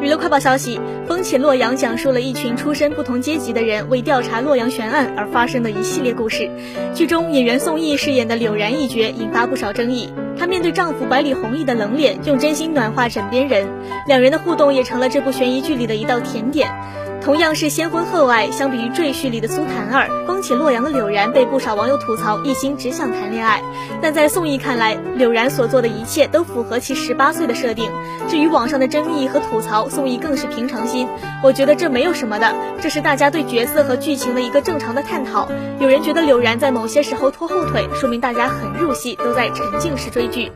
娱乐快报消息：《风起洛阳》讲述了一群出身不同阶级的人为调查洛阳悬案而发生的一系列故事。剧中演员宋轶饰演的柳然一角引发不少争议，她面对丈夫百里弘毅的冷脸，用真心暖化枕边人，两人的互动也成了这部悬疑剧里的一道甜点。同样是先婚后爱，相比于《赘婿》里的苏檀儿，《风起洛阳》的柳然被不少网友吐槽一心只想谈恋爱。但在宋轶看来，柳然所做的一切都符合其十八岁的设定。至于网上的争议和吐槽，宋轶更是平常心。我觉得这没有什么的，这是大家对角色和剧情的一个正常的探讨。有人觉得柳然在某些时候拖后腿，说明大家很入戏，都在沉浸式追剧。